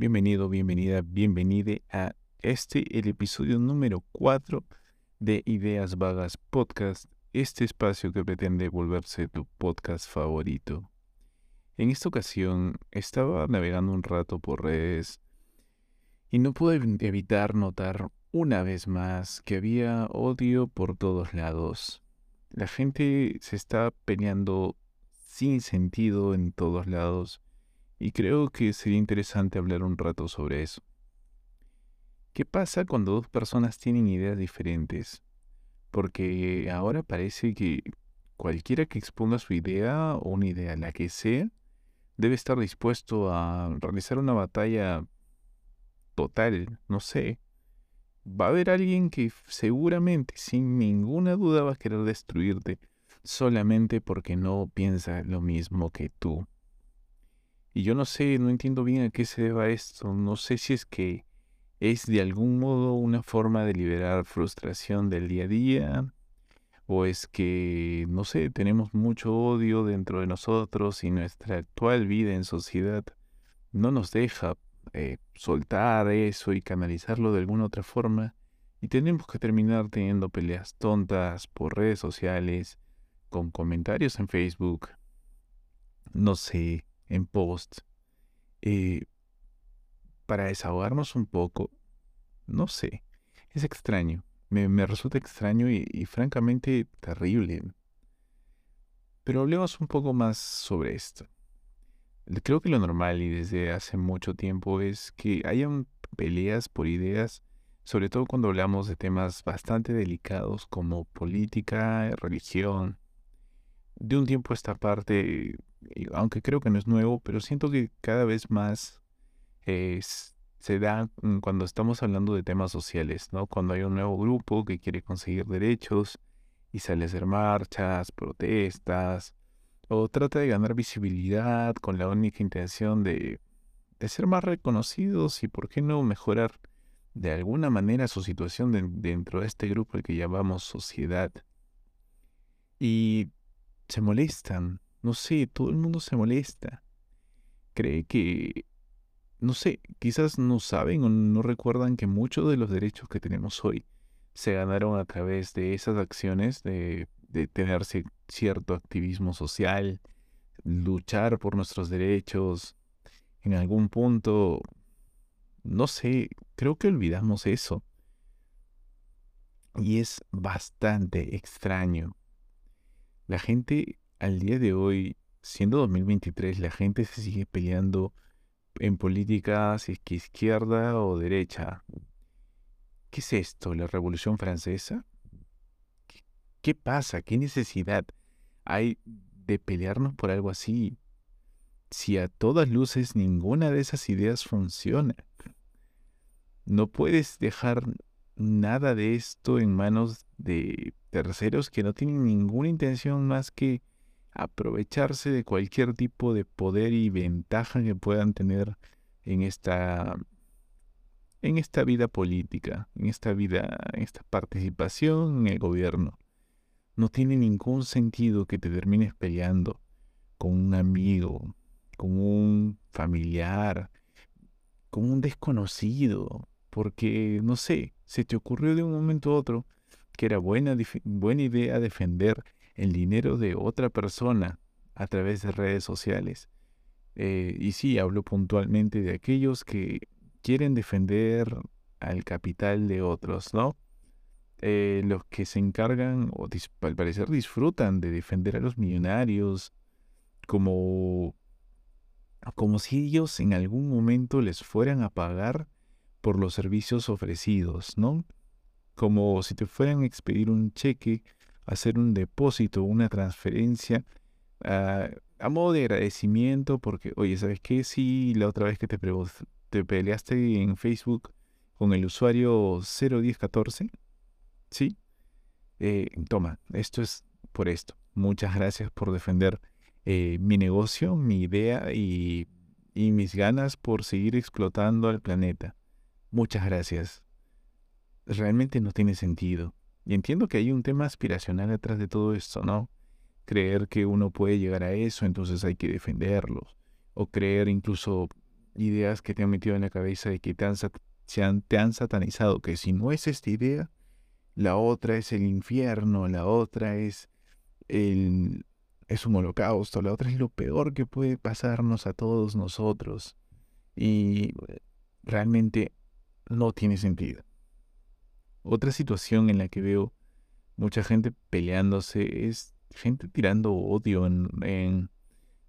bienvenido, bienvenida, bienvenide a este, el episodio número 4 de Ideas Vagas Podcast, este espacio que pretende volverse tu podcast favorito. En esta ocasión estaba navegando un rato por redes y no pude evitar notar una vez más que había odio por todos lados. La gente se está peleando sin sentido en todos lados y creo que sería interesante hablar un rato sobre eso. ¿Qué pasa cuando dos personas tienen ideas diferentes? Porque ahora parece que cualquiera que exponga su idea o una idea, la que sea, debe estar dispuesto a realizar una batalla total, no sé. Va a haber alguien que seguramente, sin ninguna duda, va a querer destruirte solamente porque no piensa lo mismo que tú. Y yo no sé, no entiendo bien a qué se deba esto. No sé si es que es de algún modo una forma de liberar frustración del día a día. O es que, no sé, tenemos mucho odio dentro de nosotros y nuestra actual vida en sociedad no nos deja eh, soltar eso y canalizarlo de alguna otra forma. Y tenemos que terminar teniendo peleas tontas por redes sociales, con comentarios en Facebook, no sé, en post, eh, para desahogarnos un poco, no sé, es extraño, me, resulta extraño y, y, francamente terrible. Pero hablemos un poco más sobre esto. Creo que lo normal y desde hace mucho tiempo es que hayan peleas por ideas, sobre todo cuando hablamos de temas bastante delicados como política, religión. De un tiempo a esta parte aunque creo que no es nuevo, pero siento que cada vez más se da mm, cuando estamos hablando de temas sociales, ¿no? Cuando hay un nuevo grupo que quiere conseguir derechos y sale a hacer marchas, protestas, o trata de ganar visibilidad con la única intención de, de ser más reconocidos y, ¿por qué no, mejorar de alguna manera su situación dentro de este grupo que llamamos sociedad? Y se molestan, no sé, todo el mundo se molesta. Cree que, no sé, quizás no saben o no recuerdan que muchos de los derechos que tenemos hoy se ganaron a través de esas acciones de, de tener cierto activismo social, luchar por nuestros derechos. En algún punto, no sé, creo que olvidamos eso. Y es bastante extraño. La gente al día de hoy, siendo 2023, la gente se sigue peleando en política, izquierda o derecha. ¿Qué es esto? ¿La Revolución Francesa? ¿Qué pasa? ¿Qué necesidad hay de pelearnos por algo así? Si a todas luces ninguna de esas ideas funciona. No puedes dejar nada de esto en manos de terceros que no tienen ninguna intención más que aprovecharse de cualquier tipo de poder y ventaja que puedan tener en esta en esta vida política, en esta vida, en esta participación en el gobierno. No tiene ningún sentido que te termines peleando con un amigo, con un familiar, con un desconocido, porque, no sé, se te ocurrió de un momento a otro que era buena, buena idea defender el dinero de otra persona a través de redes sociales. Eh, y sí, hablo puntualmente de aquellos que quieren defender al capital de otros, ¿no? Eh, los que se encargan, o al parecer disfrutan de defender a los millonarios, como, como si ellos en algún momento les fueran a pagar por los servicios ofrecidos, ¿no? Como si te fueran a expedir un cheque hacer un depósito, una transferencia ah, a modo de agradecimiento porque, oye, ¿sabes qué? Sí, la otra vez que te, te peleaste en Facebook con el usuario 01014, ¿sí? Eh, toma, esto es por esto. Muchas gracias por defender eh, mi negocio, mi idea y, y mis ganas por seguir explotando al planeta. Muchas gracias. Realmente no tiene sentido. Y entiendo que hay un tema aspiracional detrás de todo esto, ¿no? Creer que uno puede llegar a eso, entonces hay que defenderlo. O creer incluso ideas que te han metido en la cabeza y que te han, te han satanizado, que si no es esta idea, la otra es el infierno, la otra es el, es un holocausto, la otra es lo peor que puede pasarnos a todos nosotros. Y realmente no tiene sentido. Otra situación en la que veo mucha gente peleándose es gente tirando odio en,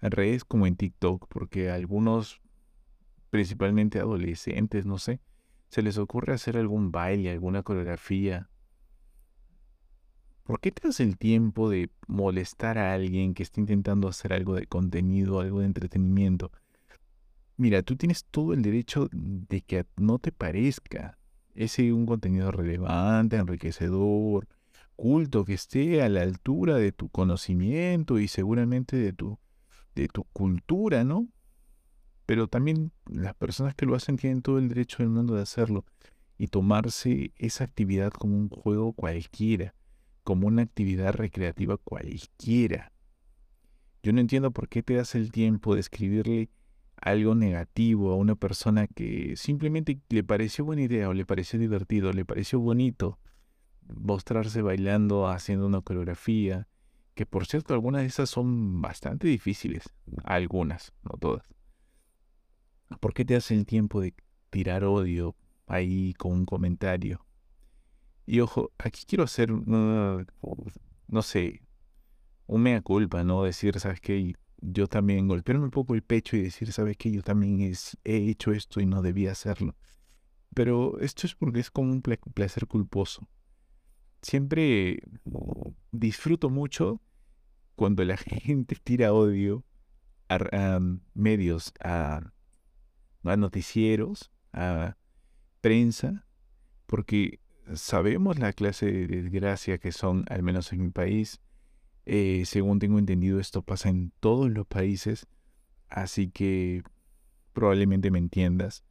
redes como en TikTok, porque algunos, principalmente adolescentes, no sé, se les ocurre hacer algún baile, alguna coreografía ¿Por qué te das el tiempo de molestar a alguien que está intentando hacer algo de contenido, algo de entretenimiento? Mira, tú tienes todo el derecho de que no te parezca ese un contenido relevante, enriquecedor, culto, que esté a la altura de tu conocimiento y seguramente de tu, de tu cultura, ¿no? Pero también las personas que lo hacen tienen todo el derecho del mundo de hacerlo y tomarse esa actividad como un juego cualquiera como una actividad recreativa cualquiera. Yo no entiendo por qué te das el tiempo de escribirle algo negativo a una persona que simplemente le pareció buena idea o le pareció divertido, le pareció bonito mostrarse bailando, haciendo una coreografía, que por cierto algunas de esas son bastante difíciles, algunas, no todas. ¿Por qué te das el tiempo de tirar odio ahí con un comentario? Y ojo, aquí quiero hacer, no sé, un mea culpa, ¿no? Decir, ¿sabes qué? Yo también golpearme un poco el pecho y decir, ¿sabes qué? Yo también he hecho esto y no debía hacerlo. Pero esto es porque es como un placer culposo. Siempre disfruto mucho cuando la gente tira odio a, medios, a, a noticieros, a prensa, porque sabemos la clase de desgracia que son, al menos en mi país. Eh, según tengo entendido, esto pasa en todos los países, así que probablemente me entiendas.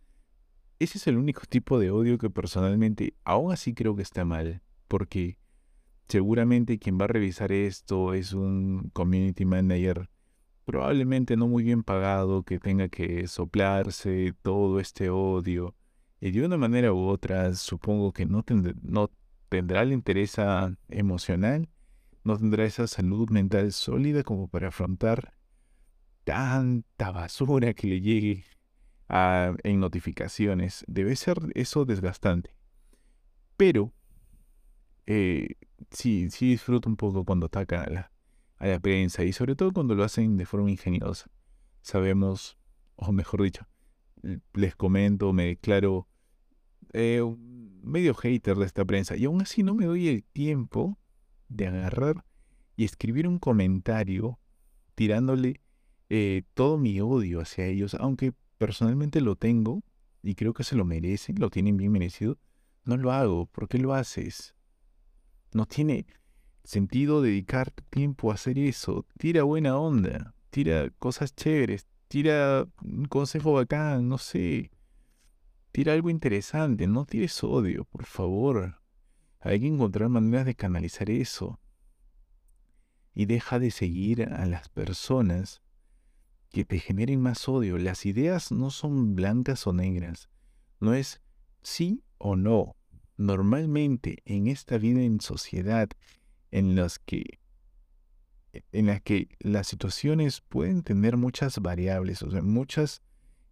Ese es el único tipo de odio que personalmente aún así creo que está mal, porque seguramente quien va a revisar esto es un community manager probablemente no muy bien pagado que tenga que soplarse todo este odio y de una manera u otra, supongo que no, no tendrá el interés emocional, no tendrá esa salud mental sólida como para afrontar tanta basura que le llegue a, en notificaciones. Debe ser eso desgastante. Pero eh, sí, sí disfruto un poco cuando atacan a la, a la prensa y sobre todo cuando lo hacen de forma ingeniosa. Sabemos, o mejor dicho, les comento, me declaro eh, medio hater de esta prensa y aún así no me doy el tiempo de agarrar y escribir un comentario tirándole eh, todo mi odio hacia ellos, aunque personalmente lo tengo y creo que se lo merecen, lo tienen bien merecido, no lo hago. ¿Por qué lo haces? No tiene sentido dedicar tiempo a hacer eso. Tira buena onda, tira cosas chéveres, tira un consejo bacán, no sé. Tira algo interesante, no tires odio, por favor. Hay que encontrar maneras de canalizar eso. Y deja de seguir a las personas que te generen más odio. Las ideas no son blancas o negras. No es sí o no. Normalmente en esta vida en sociedad en las que en las que las situaciones pueden tener muchas variables, o sea, muchas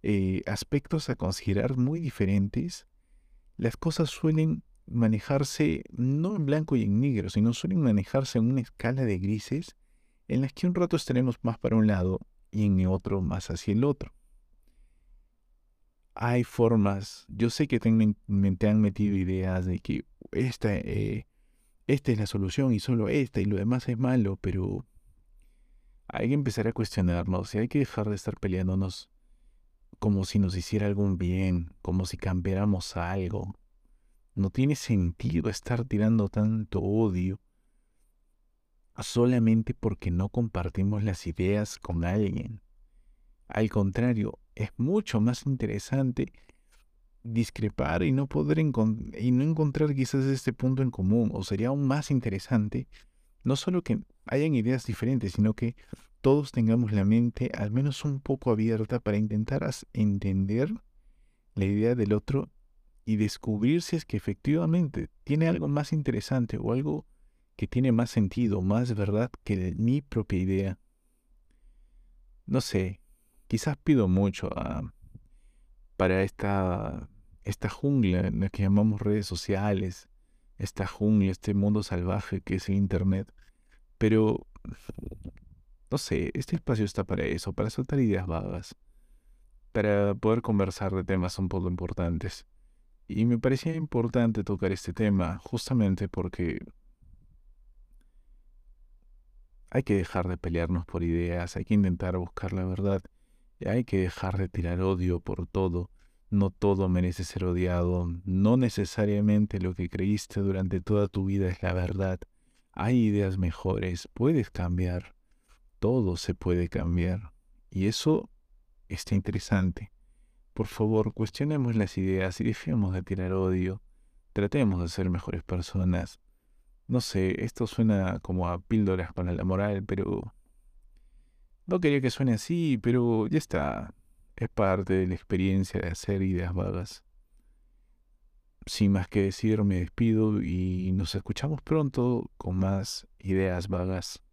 eh, aspectos a considerar muy diferentes, las cosas suelen manejarse no en blanco y en negro, sino suelen manejarse en una escala de grises en las que un rato estaremos más para un lado y en otro más hacia el otro. Hay formas, yo sé que te, han metido ideas de que esta, eh, esta es la solución y solo esta y lo demás es malo, pero hay que empezar a cuestionarnos y hay que dejar de estar peleándonos como si nos hiciera algún bien, como si cambiáramos algo. No tiene sentido estar tirando tanto odio solamente porque no compartimos las ideas con alguien. Al contrario, es mucho más interesante discrepar y no poder y no encontrar quizás este punto en común, o sería aún más interesante no solo que hayan ideas diferentes, sino que todos tengamos la mente al menos un poco abierta para intentar entender la idea del otro y descubrir si es que efectivamente tiene algo más interesante o algo que tiene más sentido, más verdad que mi propia idea. No sé, quizás pido mucho ah, para esta, esta jungla en la que llamamos redes sociales, esta jungla, este mundo salvaje que es el Internet. Pero, no sé, este espacio está para eso, para soltar ideas vagas, para poder conversar de temas un poco importantes. Y me parecía importante tocar este tema justamente porque hay que dejar de pelearnos por ideas, hay que intentar buscar la verdad, hay que dejar de tirar odio por todo. No todo merece ser odiado, no necesariamente lo que creíste durante toda tu vida es la verdad. Hay ideas mejores, puedes cambiar, todo se puede cambiar. Y eso está interesante. Por favor, cuestionemos las ideas y dejemos de tirar odio. Tratemos de ser mejores personas. No sé, esto suena como a píldoras para la moral, pero... No quería que suene así, pero ya está. Es parte de la experiencia de hacer ideas vagas. Sin más que decir, me despido y nos escuchamos pronto con más ideas vagas.